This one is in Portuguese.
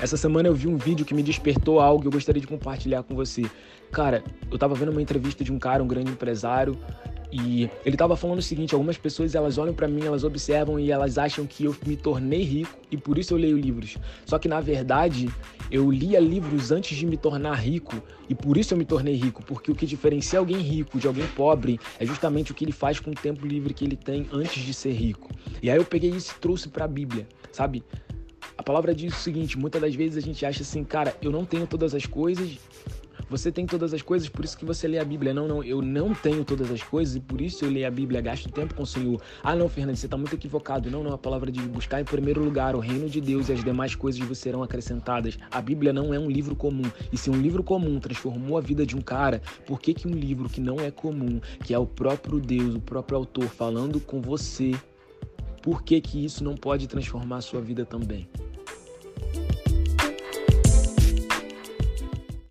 Essa semana eu vi um vídeo que me despertou algo que eu gostaria de compartilhar com você. Cara, eu tava vendo uma entrevista de um cara, um grande empresário, e ele estava falando o seguinte: algumas pessoas elas olham para mim, elas observam e elas acham que eu me tornei rico e por isso eu leio livros. Só que na verdade eu lia livros antes de me tornar rico e por isso eu me tornei rico, porque o que diferencia alguém rico de alguém pobre é justamente o que ele faz com o tempo livre que ele tem antes de ser rico. E aí eu peguei isso e trouxe para a Bíblia, sabe? Palavra diz o seguinte: muitas das vezes a gente acha assim, cara, eu não tenho todas as coisas, você tem todas as coisas, por isso que você lê a Bíblia. Não, não, eu não tenho todas as coisas e por isso eu leio a Bíblia, gasto tempo com o Senhor. Ah, não, Fernando, você está muito equivocado. Não, não, a palavra de buscar em primeiro lugar o reino de Deus e as demais coisas vos serão acrescentadas. A Bíblia não é um livro comum. E se um livro comum transformou a vida de um cara, por que, que um livro que não é comum, que é o próprio Deus, o próprio autor falando com você, por que, que isso não pode transformar a sua vida também?